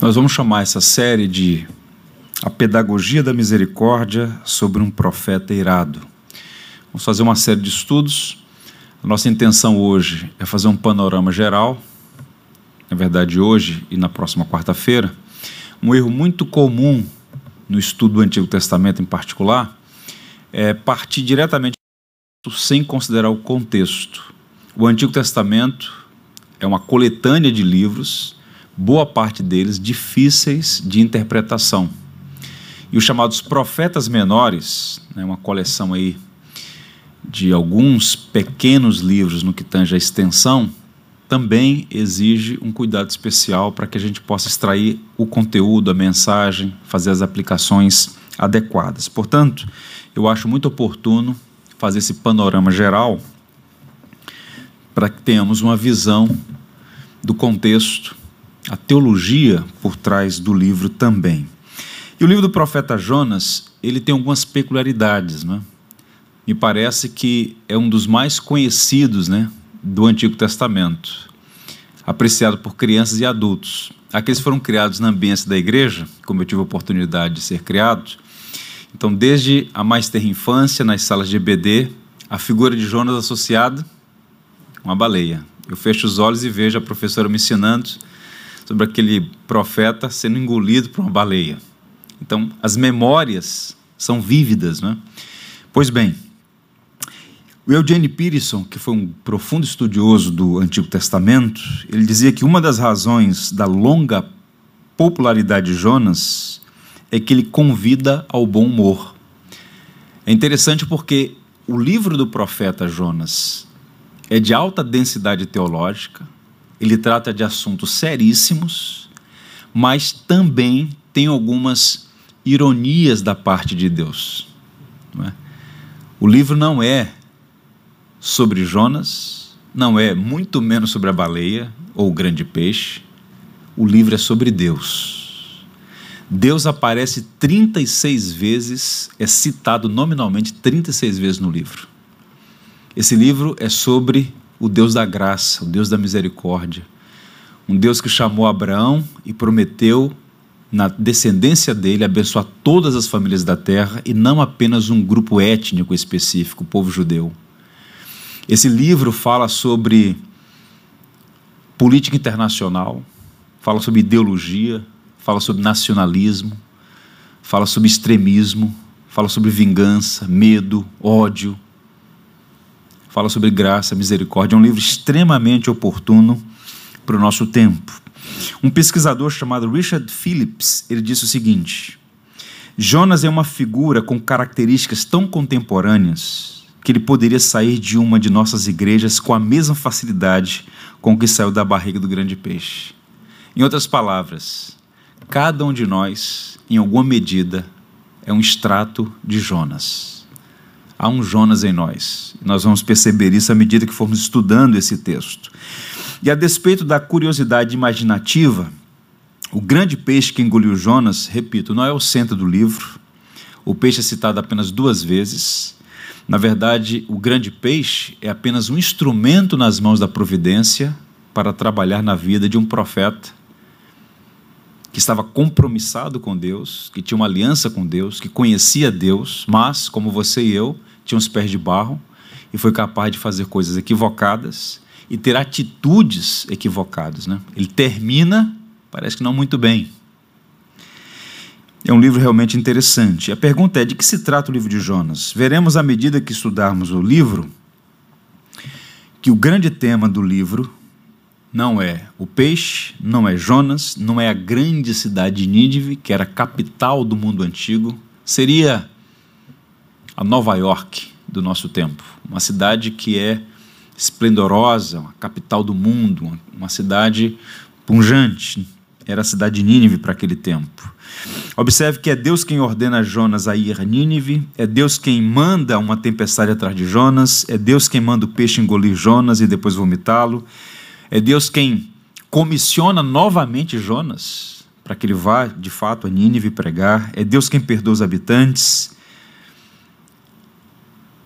Nós vamos chamar essa série de A Pedagogia da Misericórdia sobre um Profeta Irado. Vamos fazer uma série de estudos. A nossa intenção hoje é fazer um panorama geral, na verdade, hoje e na próxima quarta-feira. Um erro muito comum no estudo do Antigo Testamento, em particular, é partir diretamente sem considerar o contexto. O Antigo Testamento é uma coletânea de livros boa parte deles difíceis de interpretação. E os chamados profetas menores, né, uma coleção aí de alguns pequenos livros no que tange a extensão, também exige um cuidado especial para que a gente possa extrair o conteúdo, a mensagem, fazer as aplicações adequadas. Portanto, eu acho muito oportuno fazer esse panorama geral para que tenhamos uma visão do contexto a teologia por trás do livro também. E o livro do profeta Jonas, ele tem algumas peculiaridades, né? Me parece que é um dos mais conhecidos, né, do Antigo Testamento, apreciado por crianças e adultos. Aqueles foram criados na ambiência da igreja, como eu tive a oportunidade de ser criado. Então, desde a mais terra infância, nas salas de EBD, a figura de Jonas associada uma baleia. Eu fecho os olhos e vejo a professora me ensinando sobre aquele profeta sendo engolido por uma baleia. Então, as memórias são vívidas, né? Pois bem, o Eugene Peterson, que foi um profundo estudioso do Antigo Testamento, ele dizia que uma das razões da longa popularidade de Jonas é que ele convida ao bom humor. É interessante porque o livro do profeta Jonas é de alta densidade teológica, ele trata de assuntos seríssimos, mas também tem algumas ironias da parte de Deus. É? O livro não é sobre Jonas, não é muito menos sobre a baleia ou o grande peixe. O livro é sobre Deus. Deus aparece 36 vezes, é citado nominalmente 36 vezes no livro. Esse livro é sobre o Deus da graça, o Deus da misericórdia. Um Deus que chamou Abraão e prometeu, na descendência dele, abençoar todas as famílias da terra e não apenas um grupo étnico específico, o povo judeu. Esse livro fala sobre política internacional, fala sobre ideologia, fala sobre nacionalismo, fala sobre extremismo, fala sobre vingança, medo, ódio, fala sobre graça, misericórdia. É um livro extremamente oportuno para o nosso tempo. Um pesquisador chamado Richard Phillips, ele disse o seguinte: Jonas é uma figura com características tão contemporâneas que ele poderia sair de uma de nossas igrejas com a mesma facilidade com que saiu da barriga do grande peixe. Em outras palavras, cada um de nós, em alguma medida, é um extrato de Jonas há um Jonas em nós. Nós vamos perceber isso à medida que formos estudando esse texto. E a despeito da curiosidade imaginativa, o grande peixe que engoliu Jonas, repito, não é o centro do livro. O peixe é citado apenas duas vezes. Na verdade, o grande peixe é apenas um instrumento nas mãos da providência para trabalhar na vida de um profeta que estava compromissado com Deus, que tinha uma aliança com Deus, que conhecia Deus, mas, como você e eu, tinha os pés de barro e foi capaz de fazer coisas equivocadas e ter atitudes equivocadas. Né? Ele termina, parece que não muito bem. É um livro realmente interessante. A pergunta é: de que se trata o livro de Jonas? Veremos à medida que estudarmos o livro que o grande tema do livro não é o peixe, não é Jonas, não é a grande cidade de Nínive, que era a capital do mundo antigo, seria a Nova York do nosso tempo, uma cidade que é esplendorosa, uma capital do mundo, uma cidade punjante. Era a cidade de Nínive para aquele tempo. Observe que é Deus quem ordena Jonas a ir a Nínive, é Deus quem manda uma tempestade atrás de Jonas, é Deus quem manda o peixe engolir Jonas e depois vomitá-lo, é Deus quem comissiona novamente Jonas para que ele vá de fato a Nínive pregar, é Deus quem perdoa os habitantes,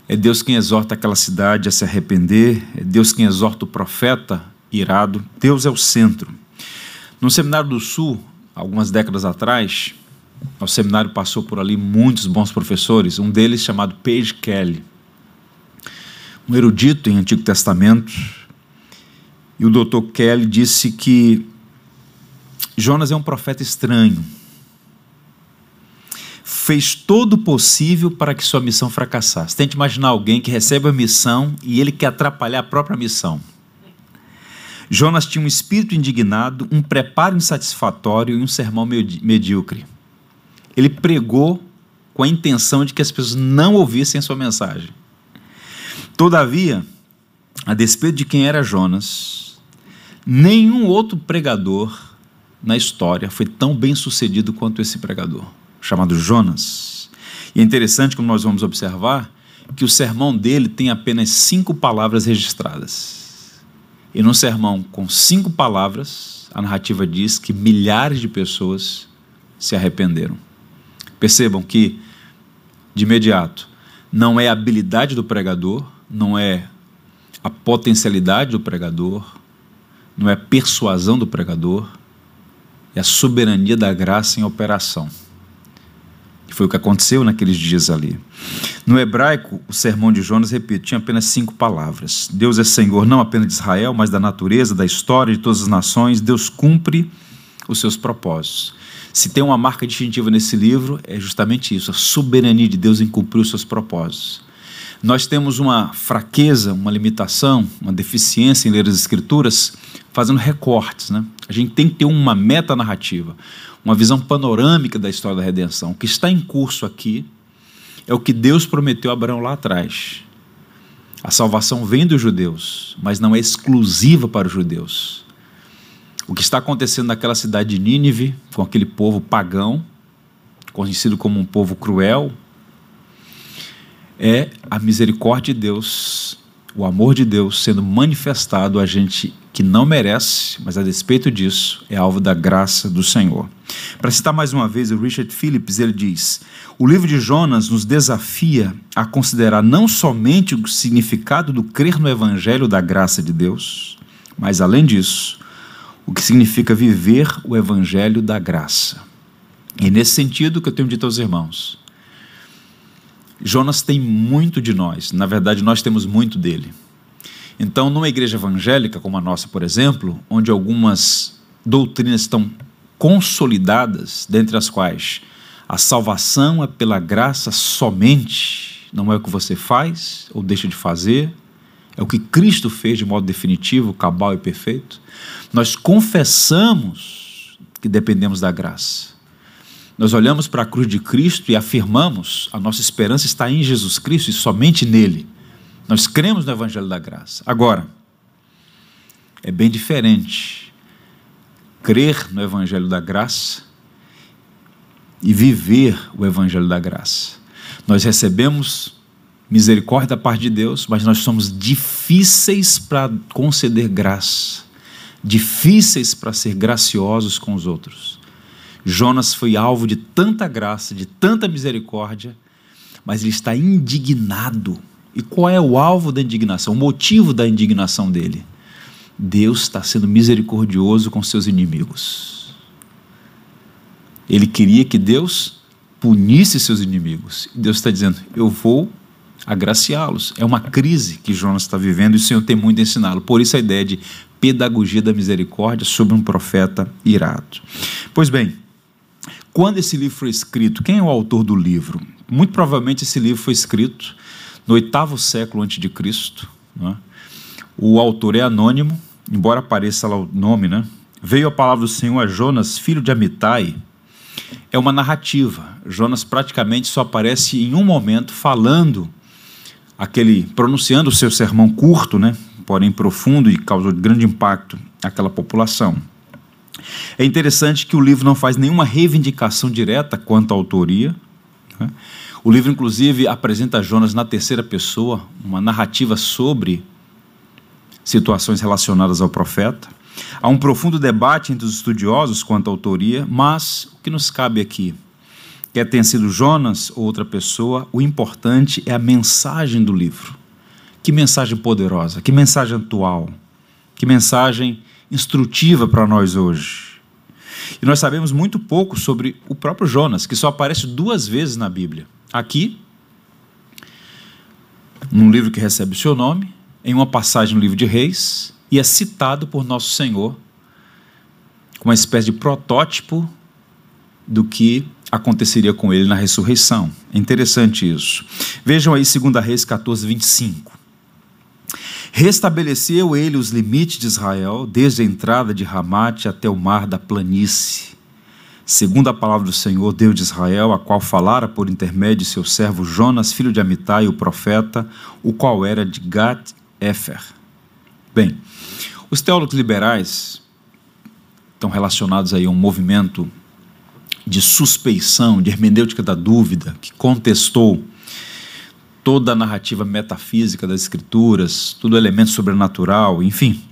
é Deus quem exorta aquela cidade a se arrepender, é Deus quem exorta o profeta irado. Deus é o centro. No Seminário do Sul, algumas décadas atrás, o seminário passou por ali muitos bons professores, um deles chamado Page Kelly, um erudito em Antigo Testamento. E o Dr. Kelly disse que Jonas é um profeta estranho. Fez todo o possível para que sua missão fracassasse. Tente imaginar alguém que recebe a missão e ele quer atrapalhar a própria missão. Jonas tinha um espírito indignado, um preparo insatisfatório e um sermão medíocre. Ele pregou com a intenção de que as pessoas não ouvissem sua mensagem. Todavia, a despeito de quem era Jonas, nenhum outro pregador na história foi tão bem sucedido quanto esse pregador, chamado Jonas. E é interessante, como nós vamos observar, que o sermão dele tem apenas cinco palavras registradas. E num sermão com cinco palavras, a narrativa diz que milhares de pessoas se arrependeram. Percebam que, de imediato, não é a habilidade do pregador, não é a potencialidade do pregador, não é a persuasão do pregador, é a soberania da graça em operação. Que foi o que aconteceu naqueles dias ali. No hebraico, o sermão de Jonas, repito, tinha apenas cinco palavras. Deus é Senhor não apenas de Israel, mas da natureza, da história, de todas as nações. Deus cumpre os seus propósitos. Se tem uma marca distintiva nesse livro, é justamente isso: a soberania de Deus em cumprir os seus propósitos. Nós temos uma fraqueza, uma limitação, uma deficiência em ler as Escrituras, fazendo recortes. Né? A gente tem que ter uma meta narrativa, uma visão panorâmica da história da redenção. O que está em curso aqui é o que Deus prometeu a Abraão lá atrás. A salvação vem dos judeus, mas não é exclusiva para os judeus. O que está acontecendo naquela cidade de Nínive, com aquele povo pagão, conhecido como um povo cruel, é a misericórdia de Deus, o amor de Deus sendo manifestado a gente que não merece, mas a despeito disso, é alvo da graça do Senhor. Para citar mais uma vez o Richard Phillips, ele diz: O livro de Jonas nos desafia a considerar não somente o significado do crer no evangelho da graça de Deus, mas além disso, o que significa viver o evangelho da graça. E nesse sentido que eu tenho dito aos irmãos, Jonas tem muito de nós, na verdade, nós temos muito dele. Então, numa igreja evangélica como a nossa, por exemplo, onde algumas doutrinas estão consolidadas, dentre as quais a salvação é pela graça somente, não é o que você faz ou deixa de fazer, é o que Cristo fez de modo definitivo, cabal e perfeito. Nós confessamos que dependemos da graça. Nós olhamos para a cruz de Cristo e afirmamos a nossa esperança está em Jesus Cristo e somente nele. Nós cremos no Evangelho da Graça. Agora, é bem diferente crer no Evangelho da Graça e viver o Evangelho da Graça. Nós recebemos misericórdia da parte de Deus, mas nós somos difíceis para conceder graça, difíceis para ser graciosos com os outros. Jonas foi alvo de tanta graça, de tanta misericórdia, mas ele está indignado e qual é o alvo da indignação, o motivo da indignação dele? Deus está sendo misericordioso com seus inimigos. Ele queria que Deus punisse seus inimigos. Deus está dizendo: Eu vou agraciá-los. É uma crise que Jonas está vivendo e o Senhor tem muito a ensiná-lo. Por isso a ideia de pedagogia da misericórdia sobre um profeta irado. Pois bem, quando esse livro foi escrito, quem é o autor do livro? Muito provavelmente esse livro foi escrito no oitavo século antes de Cristo. Né? O autor é anônimo, embora apareça lá o nome, né? Veio a palavra do Senhor a Jonas, filho de Amitai. É uma narrativa. Jonas praticamente só aparece em um momento falando aquele pronunciando o seu sermão curto, né? Porém profundo e causou grande impacto àquela população. É interessante que o livro não faz nenhuma reivindicação direta quanto à autoria. Né? O livro, inclusive, apresenta Jonas na terceira pessoa, uma narrativa sobre situações relacionadas ao profeta. Há um profundo debate entre os estudiosos quanto à autoria, mas o que nos cabe aqui, quer tenha sido Jonas ou outra pessoa, o importante é a mensagem do livro. Que mensagem poderosa, que mensagem atual, que mensagem instrutiva para nós hoje. E nós sabemos muito pouco sobre o próprio Jonas, que só aparece duas vezes na Bíblia. Aqui, num livro que recebe o seu nome, em uma passagem no livro de Reis, e é citado por Nosso Senhor como uma espécie de protótipo do que aconteceria com ele na ressurreição. É interessante isso. Vejam aí 2 Reis 14, 25. Restabeleceu ele os limites de Israel, desde a entrada de Ramate até o mar da planície. Segundo a palavra do Senhor, Deus de Israel, a qual falara por intermédio de seu servo Jonas, filho de Amitai, o profeta, o qual era de Gat-Efer. Bem, os teólogos liberais estão relacionados aí a um movimento de suspeição, de hermenêutica da dúvida, que contestou toda a narrativa metafísica das escrituras, todo elemento sobrenatural, enfim.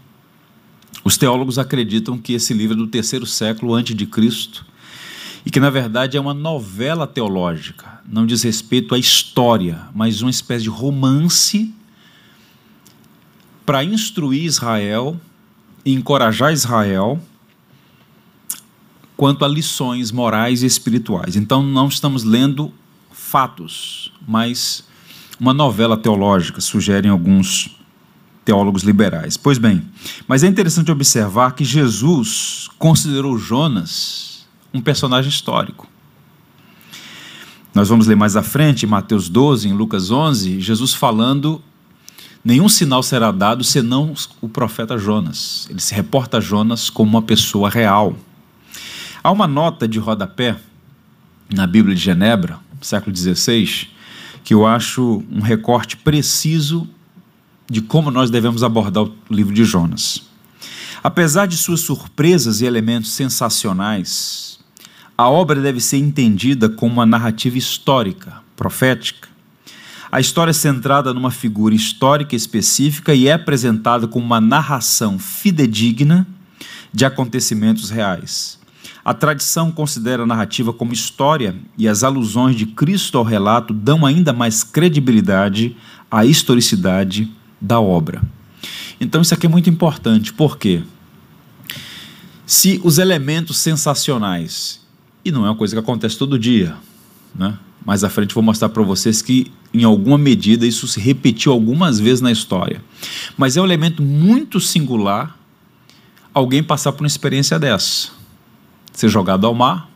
Os teólogos acreditam que esse livro é do terceiro século antes de Cristo e que na verdade é uma novela teológica, não diz respeito à história, mas uma espécie de romance para instruir Israel e encorajar Israel quanto a lições morais e espirituais. Então não estamos lendo fatos, mas uma novela teológica, sugerem alguns teólogos liberais. Pois bem, mas é interessante observar que Jesus considerou Jonas um personagem histórico. Nós vamos ler mais à frente, em Mateus 12, em Lucas 11, Jesus falando: nenhum sinal será dado senão o profeta Jonas. Ele se reporta a Jonas como uma pessoa real. Há uma nota de rodapé na Bíblia de Genebra, século XVI, que eu acho um recorte preciso de como nós devemos abordar o livro de Jonas. Apesar de suas surpresas e elementos sensacionais, a obra deve ser entendida como uma narrativa histórica, profética. A história é centrada numa figura histórica específica e é apresentada como uma narração fidedigna de acontecimentos reais. A tradição considera a narrativa como história e as alusões de Cristo ao relato dão ainda mais credibilidade à historicidade da obra. Então, isso aqui é muito importante, porque se os elementos sensacionais, e não é uma coisa que acontece todo dia, né? mais à frente vou mostrar para vocês que, em alguma medida, isso se repetiu algumas vezes na história, mas é um elemento muito singular alguém passar por uma experiência dessa ser jogado ao mar,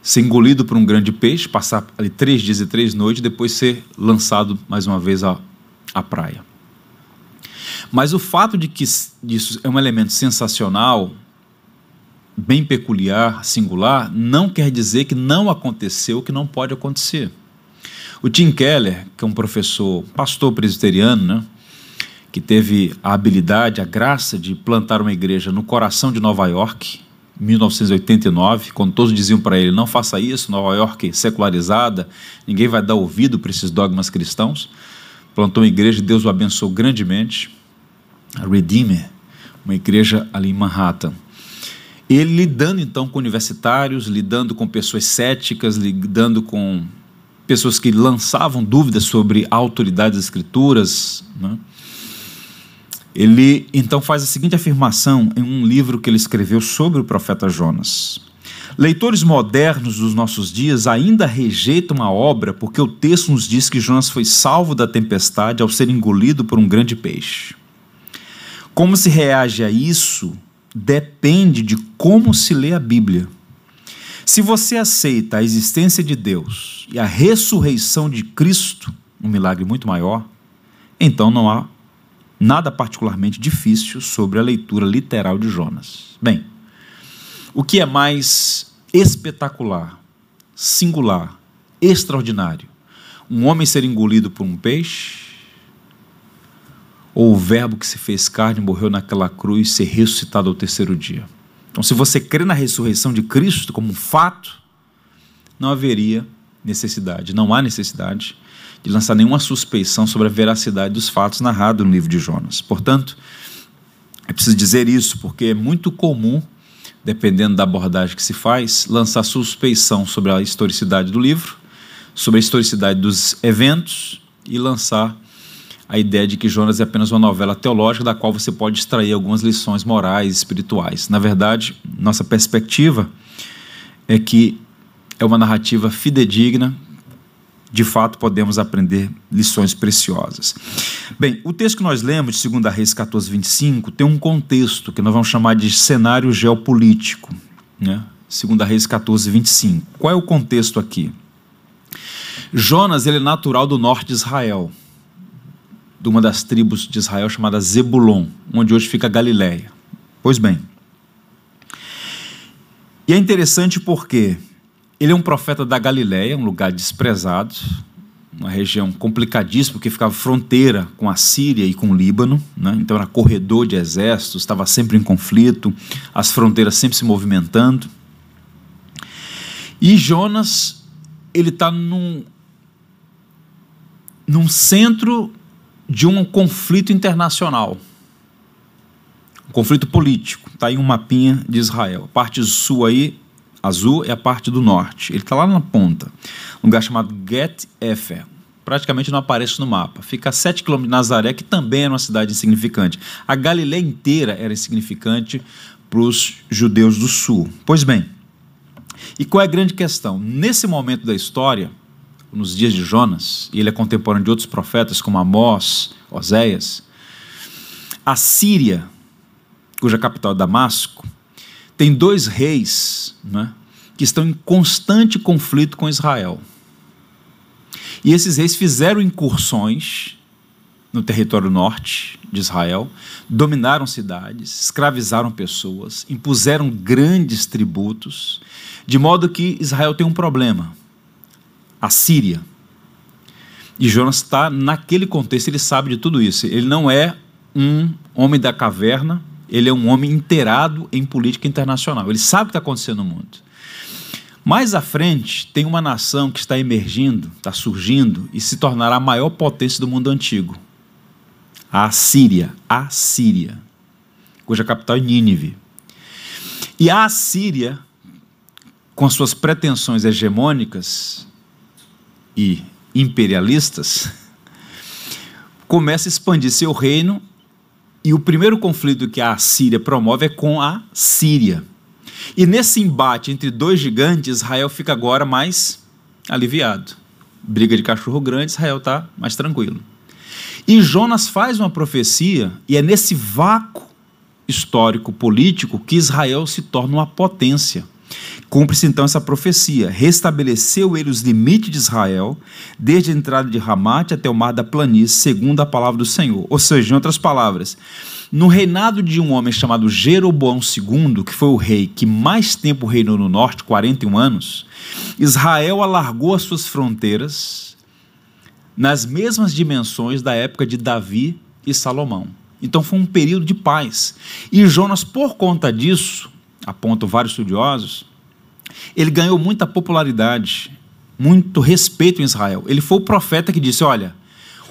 ser engolido por um grande peixe, passar ali três dias e três noites, depois ser lançado mais uma vez à, à praia. Mas o fato de que isso é um elemento sensacional, bem peculiar, singular, não quer dizer que não aconteceu, que não pode acontecer. O Tim Keller, que é um professor, pastor presbiteriano, né, que teve a habilidade, a graça de plantar uma igreja no coração de Nova York, 1989, quando todos diziam para ele: não faça isso, Nova York secularizada, ninguém vai dar ouvido para esses dogmas cristãos. Plantou uma igreja e Deus o abençoou grandemente. A Redeemer, uma igreja ali em Manhattan. Ele lidando então com universitários, lidando com pessoas céticas, lidando com pessoas que lançavam dúvidas sobre a autoridade das escrituras, né? Ele então faz a seguinte afirmação em um livro que ele escreveu sobre o profeta Jonas. Leitores modernos dos nossos dias ainda rejeitam a obra porque o texto nos diz que Jonas foi salvo da tempestade ao ser engolido por um grande peixe. Como se reage a isso depende de como se lê a Bíblia. Se você aceita a existência de Deus e a ressurreição de Cristo, um milagre muito maior, então não há nada particularmente difícil sobre a leitura literal de Jonas. Bem, o que é mais espetacular, singular, extraordinário? Um homem ser engolido por um peixe? Ou o Verbo que se fez carne morreu naquela cruz ser ressuscitado ao terceiro dia? Então, se você crê na ressurreição de Cristo como um fato, não haveria necessidade, não há necessidade de lançar nenhuma suspeição sobre a veracidade dos fatos narrados no livro de Jonas. Portanto, é preciso dizer isso, porque é muito comum, dependendo da abordagem que se faz, lançar suspeição sobre a historicidade do livro, sobre a historicidade dos eventos e lançar a ideia de que Jonas é apenas uma novela teológica da qual você pode extrair algumas lições morais e espirituais. Na verdade, nossa perspectiva é que é uma narrativa fidedigna, de fato podemos aprender lições preciosas. Bem, o texto que nós lemos de 2 Reis 14, 25 tem um contexto que nós vamos chamar de cenário geopolítico. Né? 2 Reis 14, 25. Qual é o contexto aqui? Jonas ele é natural do norte de Israel, de uma das tribos de Israel chamada Zebulon, onde hoje fica Galiléia. Pois bem, e é interessante porque ele é um profeta da Galiléia, um lugar desprezado, uma região complicadíssima, porque ficava fronteira com a Síria e com o Líbano, né? então era corredor de exércitos, estava sempre em conflito, as fronteiras sempre se movimentando. E Jonas, ele está num, num centro de um conflito internacional, um conflito político. Está aí um mapinha de Israel. A parte sul aí, azul, é a parte do norte. Ele está lá na ponta, um lugar chamado Get Efer. Praticamente não aparece no mapa. Fica a 7 quilômetros de Nazaré, que também era uma cidade insignificante. A Galileia inteira era insignificante para os judeus do sul. Pois bem, e qual é a grande questão? Nesse momento da história, nos dias de Jonas, e ele é contemporâneo de outros profetas como Amós, Oséias, a Síria, cuja capital é Damasco, tem dois reis né, que estão em constante conflito com Israel. E esses reis fizeram incursões no território norte de Israel, dominaram cidades, escravizaram pessoas, impuseram grandes tributos, de modo que Israel tem um problema a Síria. E Jonas está naquele contexto, ele sabe de tudo isso. Ele não é um homem da caverna, ele é um homem inteirado em política internacional. Ele sabe o que está acontecendo no mundo. Mais à frente, tem uma nação que está emergindo, está surgindo e se tornará a maior potência do mundo antigo. A Síria, a Síria, cuja capital é Nínive. E a Síria, com suas pretensões hegemônicas, e imperialistas, começa a expandir seu reino e o primeiro conflito que a Síria promove é com a Síria. E nesse embate entre dois gigantes, Israel fica agora mais aliviado. Briga de cachorro grande, Israel está mais tranquilo. E Jonas faz uma profecia, e é nesse vácuo histórico político que Israel se torna uma potência. Cumpre-se então essa profecia. Restabeleceu ele os limites de Israel, desde a entrada de Ramate até o mar da planície, segundo a palavra do Senhor. Ou seja, em outras palavras, no reinado de um homem chamado Jeroboão II, que foi o rei que mais tempo reinou no norte, 41 anos, Israel alargou as suas fronteiras nas mesmas dimensões da época de Davi e Salomão. Então foi um período de paz. E Jonas, por conta disso, apontam vários estudiosos, ele ganhou muita popularidade, muito respeito em Israel. Ele foi o profeta que disse: Olha,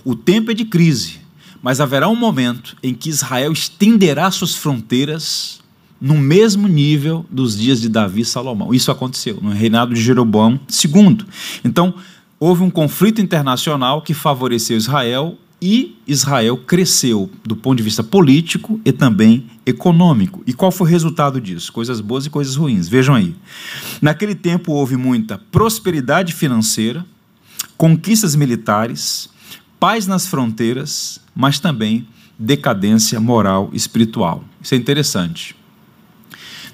o tempo é de crise, mas haverá um momento em que Israel estenderá suas fronteiras no mesmo nível dos dias de Davi e Salomão. Isso aconteceu no reinado de Jeroboão II. Então, houve um conflito internacional que favoreceu Israel e Israel cresceu do ponto de vista político e também econômico. E qual foi o resultado disso? Coisas boas e coisas ruins. Vejam aí. Naquele tempo houve muita prosperidade financeira, conquistas militares, paz nas fronteiras, mas também decadência moral e espiritual. Isso é interessante.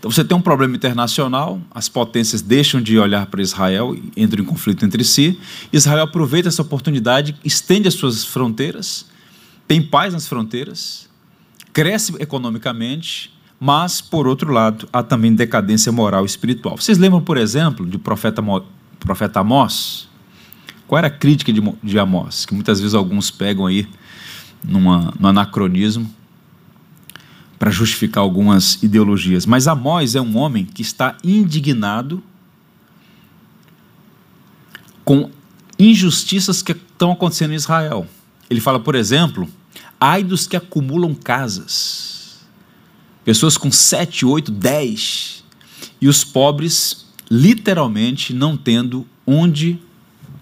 Então você tem um problema internacional, as potências deixam de olhar para Israel, entram em conflito entre si. Israel aproveita essa oportunidade, estende as suas fronteiras, tem paz nas fronteiras, cresce economicamente, mas, por outro lado, há também decadência moral e espiritual. Vocês lembram, por exemplo, do profeta, profeta Amós? Qual era a crítica de, de Amós? Que muitas vezes alguns pegam aí numa, no anacronismo para justificar algumas ideologias. Mas Amós é um homem que está indignado com injustiças que estão acontecendo em Israel. Ele fala, por exemplo, ai dos que acumulam casas, pessoas com sete, oito, dez, e os pobres literalmente não tendo onde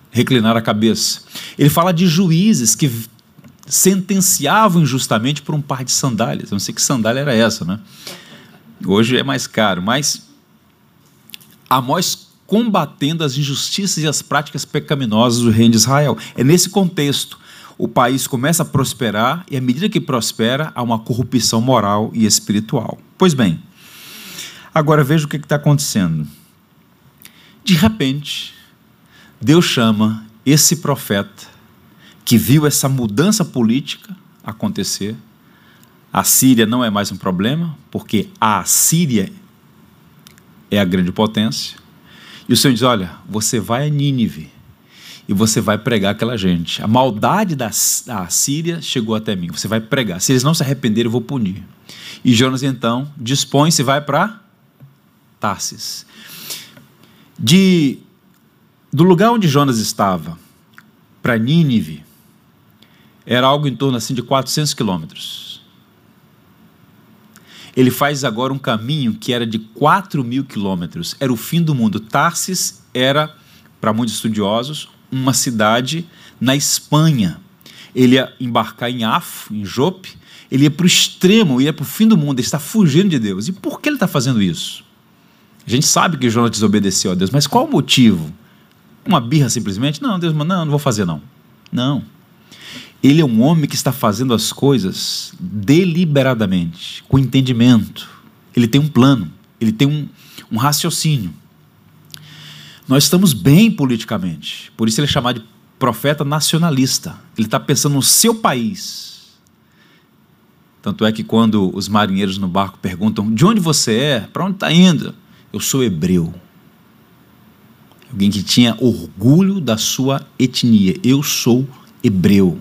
reclinar a cabeça. Ele fala de juízes que sentenciavam injustamente por um par de sandálias. Não sei que sandália era essa, né? Hoje é mais caro, mas Amós combatendo as injustiças e as práticas pecaminosas do reino de Israel. É nesse contexto o país começa a prosperar e à medida que prospera há uma corrupção moral e espiritual. Pois bem, agora veja o que está acontecendo. De repente, Deus chama esse profeta que viu essa mudança política acontecer. A Síria não é mais um problema, porque a Síria é a grande potência. E o Senhor diz: Olha, você vai a Nínive e você vai pregar aquela gente. A maldade da, Síria chegou até mim. Você vai pregar. Se eles não se arrependerem, eu vou punir. E Jonas então dispõe-se e vai para Tarsis. De do lugar onde Jonas estava para Nínive era algo em torno assim de 400 quilômetros. Ele faz agora um caminho que era de 4 mil quilômetros. Era o fim do mundo. Tarsis era, para muitos estudiosos, uma cidade na Espanha. Ele ia embarcar em Afo, em Jope, ele ia para o extremo, ia para o fim do mundo, ele está fugindo de Deus. E por que ele está fazendo isso? A gente sabe que Jonas desobedeceu a Deus, mas qual o motivo? Uma birra simplesmente? Não, Deus, não, não vou fazer não. Não. Ele é um homem que está fazendo as coisas deliberadamente, com entendimento. Ele tem um plano, ele tem um, um raciocínio. Nós estamos bem politicamente, por isso ele é chamado de profeta nacionalista. Ele está pensando no seu país. Tanto é que quando os marinheiros no barco perguntam: de onde você é? Para onde está indo? Eu sou hebreu. Alguém que tinha orgulho da sua etnia. Eu sou hebreu.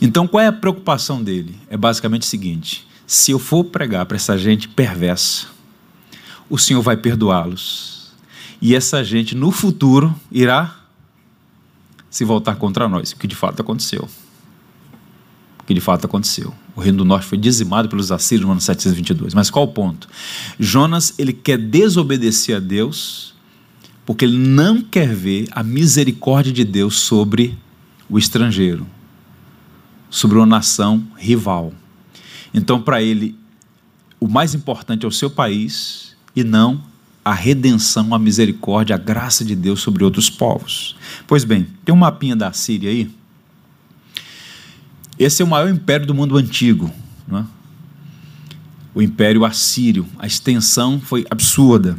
Então, qual é a preocupação dele? É basicamente o seguinte: se eu for pregar para essa gente perversa, o Senhor vai perdoá-los. E essa gente, no futuro, irá se voltar contra nós, o que de fato aconteceu. O que de fato aconteceu. O reino do norte foi dizimado pelos assírios no ano 722. Mas qual o ponto? Jonas, ele quer desobedecer a Deus porque ele não quer ver a misericórdia de Deus sobre o estrangeiro, sobre uma nação rival. Então, para ele, o mais importante é o seu país e não a redenção, a misericórdia, a graça de Deus sobre outros povos. Pois bem, tem um mapinha da Síria aí. Esse é o maior império do mundo antigo. É? O Império Assírio. A extensão foi absurda.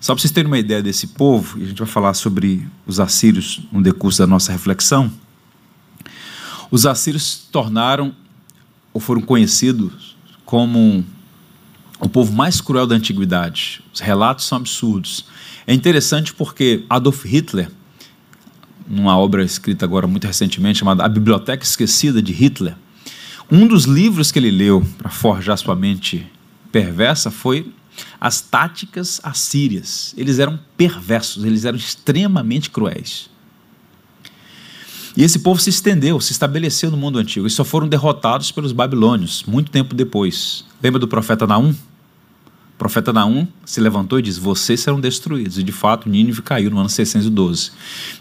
Só para vocês terem uma ideia desse povo, e a gente vai falar sobre os assírios no decurso da nossa reflexão. Os assírios se tornaram, ou foram conhecidos, como o povo mais cruel da antiguidade. Os relatos são absurdos. É interessante porque Adolf Hitler, numa obra escrita agora muito recentemente chamada A Biblioteca Esquecida de Hitler, um dos livros que ele leu para forjar sua mente perversa foi as táticas assírias. Eles eram perversos, eles eram extremamente cruéis. E esse povo se estendeu, se estabeleceu no mundo antigo e só foram derrotados pelos babilônios muito tempo depois. Lembra do profeta Naum? O profeta Naum se levantou e disse: Vocês serão destruídos. E de fato, Nínive caiu no ano 612.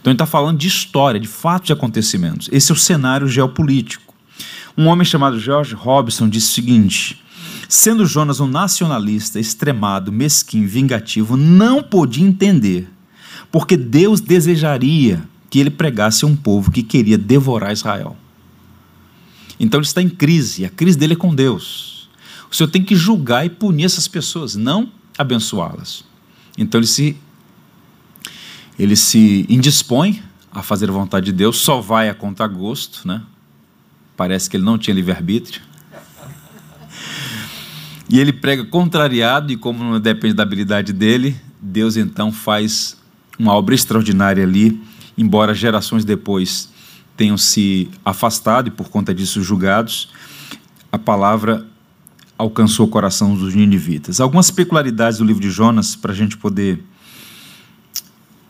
Então ele está falando de história, de fatos de acontecimentos. Esse é o cenário geopolítico. Um homem chamado George Robson disse o seguinte: Sendo Jonas um nacionalista extremado, mesquinho, vingativo, não podia entender porque Deus desejaria que ele pregasse a um povo que queria devorar Israel. Então ele está em crise, a crise dele é com Deus. O Senhor tem que julgar e punir essas pessoas, não abençoá-las. Então ele se ele se indispõe a fazer a vontade de Deus, só vai a contragosto, né? Parece que ele não tinha livre-arbítrio. E ele prega contrariado, e como não depende da habilidade dele, Deus então faz uma obra extraordinária ali, embora gerações depois tenham se afastado e por conta disso julgados, a palavra alcançou o coração dos ninivitas. Algumas peculiaridades do livro de Jonas para a gente poder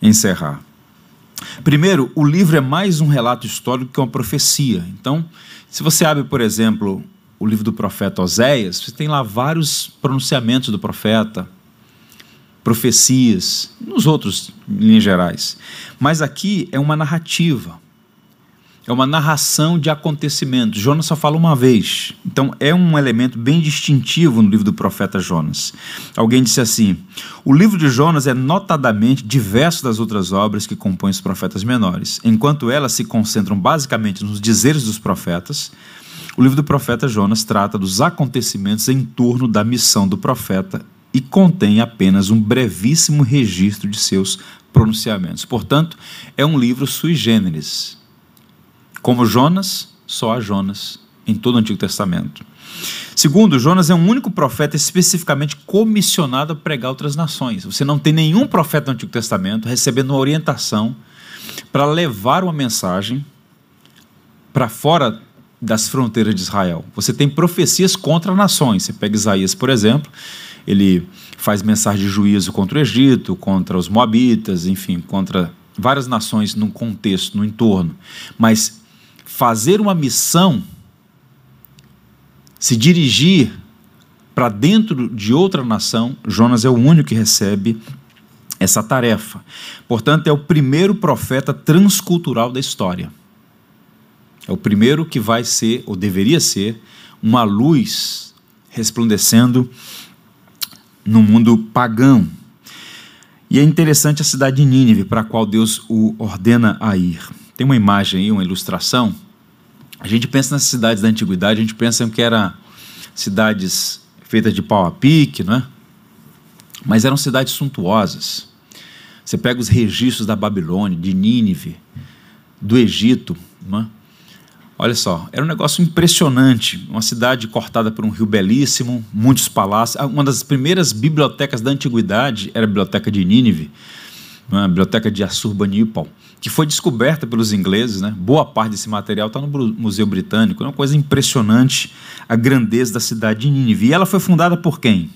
encerrar. Primeiro, o livro é mais um relato histórico que uma profecia. Então, se você abre, por exemplo, o livro do profeta Oséias, você tem lá vários pronunciamentos do profeta, profecias, nos outros, em linhas gerais. Mas aqui é uma narrativa. é uma narração de acontecimentos. Jonas só fala uma vez. Então é um elemento bem distintivo no livro do profeta Jonas. Alguém disse assim: o livro de Jonas é notadamente diverso das outras obras que compõem os profetas menores. Enquanto elas se concentram basicamente nos dizeres dos profetas, o livro do profeta Jonas trata dos acontecimentos em torno da missão do profeta e contém apenas um brevíssimo registro de seus pronunciamentos. Portanto, é um livro sui generis como Jonas, só há Jonas em todo o Antigo Testamento. Segundo, Jonas é um único profeta especificamente comissionado a pregar outras nações. Você não tem nenhum profeta no Antigo Testamento recebendo uma orientação para levar uma mensagem para fora das fronteiras de Israel. Você tem profecias contra nações. Você pega Isaías, por exemplo, ele faz mensagem de juízo contra o Egito, contra os Moabitas, enfim, contra várias nações num contexto, no entorno. Mas fazer uma missão, se dirigir para dentro de outra nação, Jonas é o único que recebe essa tarefa. Portanto, é o primeiro profeta transcultural da história. É o primeiro que vai ser, ou deveria ser, uma luz resplandecendo no mundo pagão. E é interessante a cidade de Nínive, para a qual Deus o ordena a ir. Tem uma imagem aí, uma ilustração a gente pensa nas cidades da antiguidade, a gente pensa que eram cidades feitas de pau a pique, não é? Mas eram cidades suntuosas. Você pega os registros da Babilônia, de Nínive, do Egito, não é? Olha só, era um negócio impressionante. Uma cidade cortada por um rio belíssimo, muitos palácios. Uma das primeiras bibliotecas da antiguidade era a biblioteca de Nínive, é? a biblioteca de Assurbanipal que foi descoberta pelos ingleses, né? boa parte desse material está no Museu Britânico, é uma coisa impressionante a grandeza da cidade de Nínive. E ela foi fundada por quem?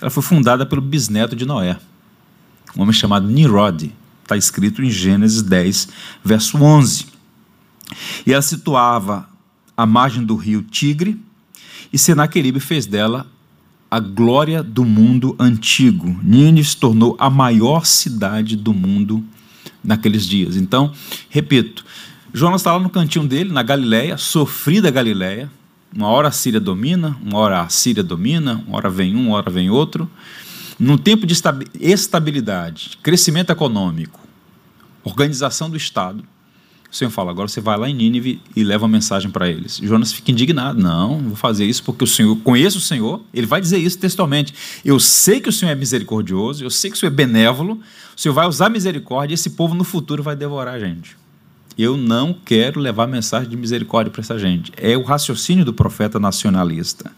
Ela foi fundada pelo bisneto de Noé, um homem chamado Nimrod, está escrito em Gênesis 10, verso 11. E ela situava à margem do rio Tigre, e Senaqueribe fez dela a glória do mundo antigo. Nínive se tornou a maior cidade do mundo naqueles dias. Então, repito, Jonas está lá no cantinho dele, na Galileia, sofrida Galileia. Uma hora a Síria domina, uma hora a Síria domina, uma hora vem um, uma hora vem outro. Num tempo de estabilidade, crescimento econômico, organização do Estado, o Senhor fala, agora você vai lá em Nínive e leva a mensagem para eles. Jonas fica indignado. Não, vou fazer isso porque o Senhor, conheço o Senhor, ele vai dizer isso textualmente. Eu sei que o Senhor é misericordioso, eu sei que o Senhor é benévolo, o Senhor vai usar misericórdia e esse povo no futuro vai devorar a gente. Eu não quero levar mensagem de misericórdia para essa gente. É o raciocínio do profeta nacionalista.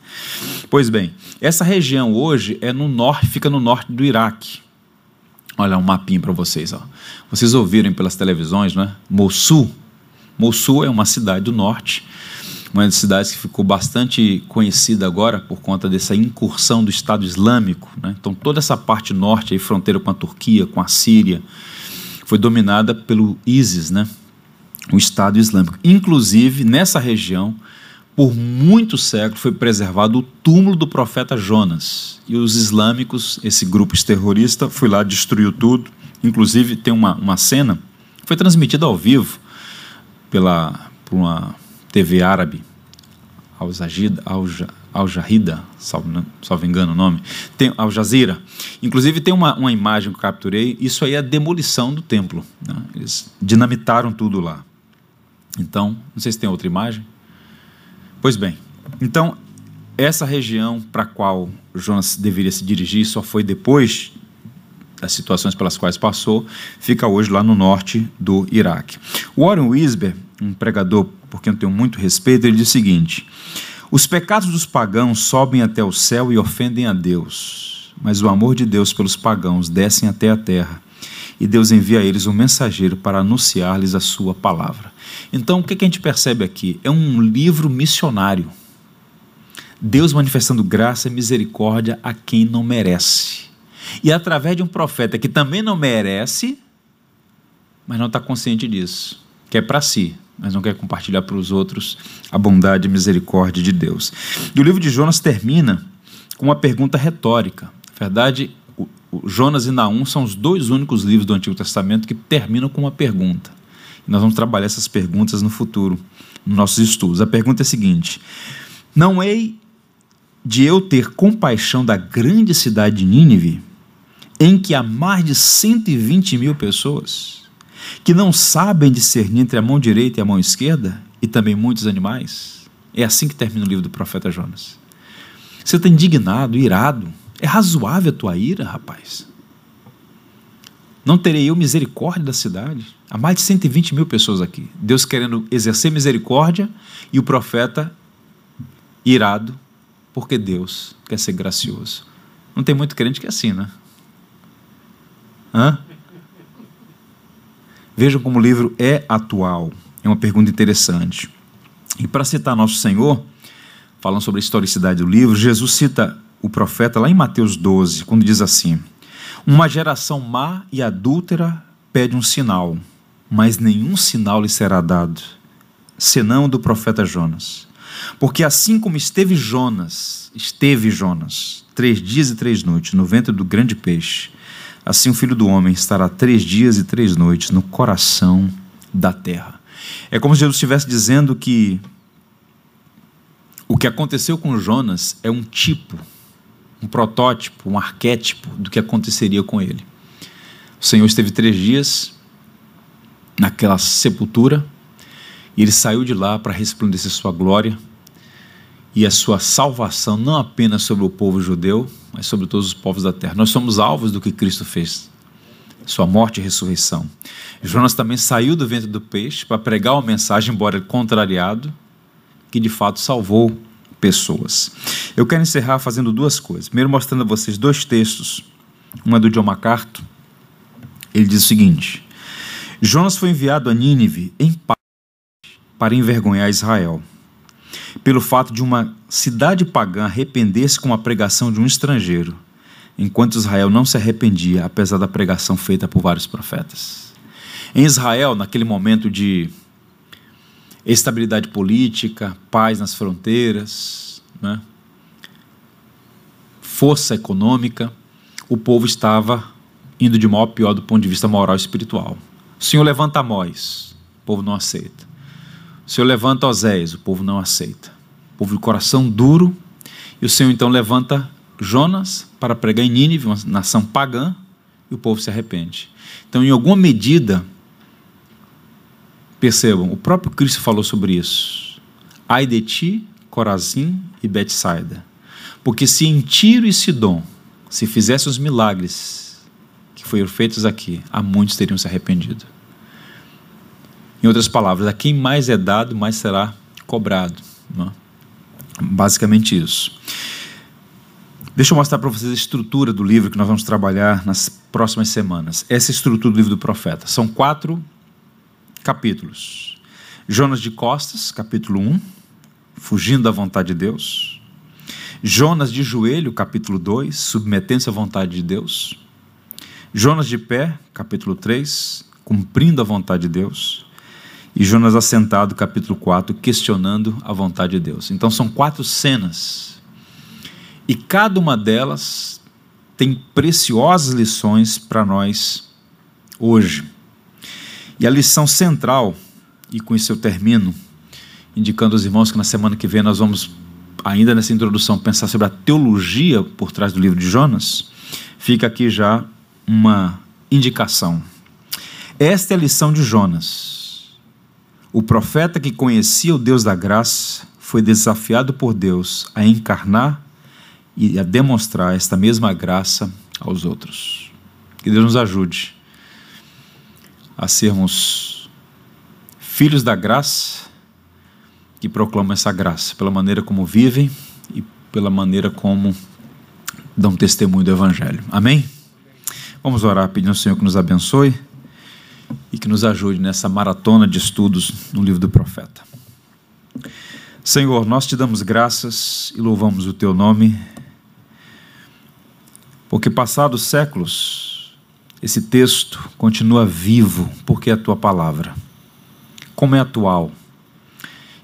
Pois bem, essa região hoje é no norte, fica no norte do Iraque. Olha um mapinha para vocês. Ó. Vocês ouviram pelas televisões, não é? Mossul. Mossul é uma cidade do norte, uma das cidades que ficou bastante conhecida agora por conta dessa incursão do Estado Islâmico. Né? Então, toda essa parte norte, aí, fronteira com a Turquia, com a Síria, foi dominada pelo ISIS, né? o Estado Islâmico. Inclusive, nessa região, por muitos séculos foi preservado o túmulo do profeta Jonas. E os islâmicos, esse grupo terrorista, foi lá, destruiu tudo. Inclusive, tem uma, uma cena, foi transmitida ao vivo pela, por uma TV árabe, Al, Al Jahida, salvo, salvo engano o nome, tem, Al Jazeera. Inclusive tem uma, uma imagem que eu capturei, isso aí é a demolição do templo. Né? Eles dinamitaram tudo lá. Então, não sei se tem outra imagem. Pois bem, então essa região para a qual Jonas deveria se dirigir só foi depois das situações pelas quais passou, fica hoje lá no norte do Iraque. Warren Wisber, um pregador por quem eu tenho muito respeito, ele diz o seguinte: Os pecados dos pagãos sobem até o céu e ofendem a Deus, mas o amor de Deus pelos pagãos descem até a terra, e Deus envia a eles um mensageiro para anunciar-lhes a sua palavra. Então, o que a gente percebe aqui? É um livro missionário. Deus manifestando graça e misericórdia a quem não merece. E através de um profeta que também não merece, mas não está consciente disso, quer para si, mas não quer compartilhar para os outros a bondade e misericórdia de Deus. E o livro de Jonas termina com uma pergunta retórica. Na verdade, Jonas e Naum são os dois únicos livros do Antigo Testamento que terminam com uma pergunta. Nós vamos trabalhar essas perguntas no futuro, nos nossos estudos. A pergunta é a seguinte: Não hei de eu ter compaixão da grande cidade de Nínive, em que há mais de 120 mil pessoas que não sabem discernir entre a mão direita e a mão esquerda, e também muitos animais? É assim que termina o livro do profeta Jonas. Você está indignado, irado. É razoável a tua ira, rapaz. Não terei eu misericórdia da cidade? Há mais de 120 mil pessoas aqui. Deus querendo exercer misericórdia e o profeta irado, porque Deus quer ser gracioso. Não tem muito crente que é assim, né? Hã? Vejam como o livro é atual. É uma pergunta interessante. E para citar nosso Senhor, falando sobre a historicidade do livro, Jesus cita o profeta lá em Mateus 12, quando diz assim: Uma geração má e adúltera pede um sinal, mas nenhum sinal lhe será dado, senão do profeta Jonas. Porque assim como esteve Jonas, esteve Jonas, três dias e três noites no ventre do grande peixe, assim o filho do homem estará três dias e três noites no coração da terra. É como se Jesus estivesse dizendo que o que aconteceu com Jonas é um tipo, um protótipo, um arquétipo do que aconteceria com ele. O Senhor esteve três dias naquela sepultura e ele saiu de lá para resplandecer sua glória e a sua salvação, não apenas sobre o povo judeu, mas sobre todos os povos da terra. Nós somos alvos do que Cristo fez, sua morte e ressurreição. Jonas também saiu do ventre do peixe para pregar uma mensagem, embora contrariado, que de fato salvou pessoas. Eu quero encerrar fazendo duas coisas. Primeiro, mostrando a vocês dois textos. Uma é do John MacArthur. Ele diz o seguinte: Jonas foi enviado a Nínive em paz para envergonhar Israel, pelo fato de uma cidade pagã arrepender-se com a pregação de um estrangeiro, enquanto Israel não se arrependia, apesar da pregação feita por vários profetas. Em Israel, naquele momento de estabilidade política, paz nas fronteiras, né? força econômica, o povo estava indo de mal a pior do ponto de vista moral e espiritual. O Senhor levanta Amós, o povo não aceita. O Senhor levanta Oséias, o povo não aceita. O povo de coração duro. E o Senhor então levanta Jonas para pregar em Nínive, uma nação pagã, e o povo se arrepende. Então, em alguma medida, Percebam, o próprio Cristo falou sobre isso. Ai de ti, Corazim e Betsaida. Porque se em Tiro e Sidom se fizessem os milagres que foram feitos aqui, há muitos teriam se arrependido. Em outras palavras, a quem mais é dado, mais será cobrado. Não? É? Basicamente isso. Deixa eu mostrar para vocês a estrutura do livro que nós vamos trabalhar nas próximas semanas. Essa é estrutura do livro do profeta. São quatro capítulos. Jonas de Costas, capítulo 1, fugindo da vontade de Deus. Jonas de joelho, capítulo 2, submetendo-se à vontade de Deus. Jonas de pé, capítulo 3, cumprindo a vontade de Deus. E Jonas assentado, capítulo 4, questionando a vontade de Deus. Então são quatro cenas. E cada uma delas tem preciosas lições para nós hoje. E a lição central, e com isso eu termino, indicando aos irmãos que na semana que vem nós vamos, ainda nessa introdução, pensar sobre a teologia por trás do livro de Jonas, fica aqui já uma indicação. Esta é a lição de Jonas. O profeta que conhecia o Deus da graça foi desafiado por Deus a encarnar e a demonstrar esta mesma graça aos outros. Que Deus nos ajude a sermos filhos da graça que proclamam essa graça, pela maneira como vivem e pela maneira como dão testemunho do Evangelho. Amém? Vamos orar pedindo ao Senhor que nos abençoe e que nos ajude nessa maratona de estudos no livro do profeta. Senhor, nós te damos graças e louvamos o teu nome, porque passados séculos, esse texto continua vivo porque é a tua palavra. Como é atual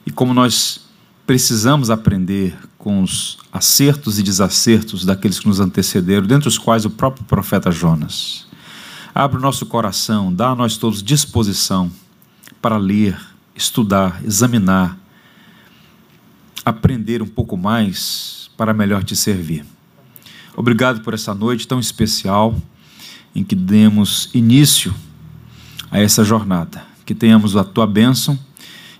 e como nós precisamos aprender com os acertos e desacertos daqueles que nos antecederam, dentre os quais o próprio profeta Jonas. Abre o nosso coração, dá a nós todos disposição para ler, estudar, examinar, aprender um pouco mais para melhor te servir. Obrigado por essa noite tão especial em que demos início a essa jornada. Que tenhamos a tua bênção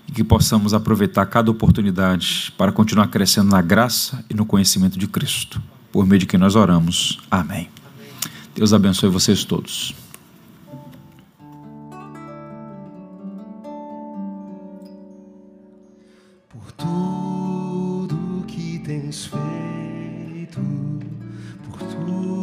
e que possamos aproveitar cada oportunidade para continuar crescendo na graça e no conhecimento de Cristo. Por meio de que nós oramos. Amém. Deus abençoe vocês todos. Por tudo que tens feito, por tudo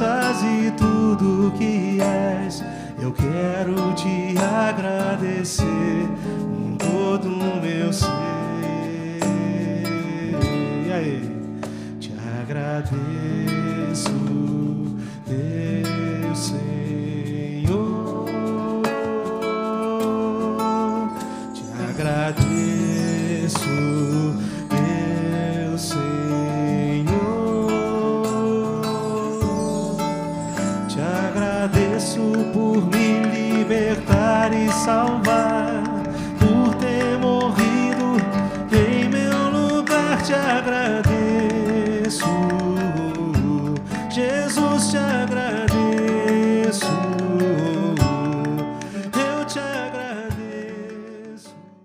promessas e tudo que és. Eu quero te agradecer com todo o meu ser.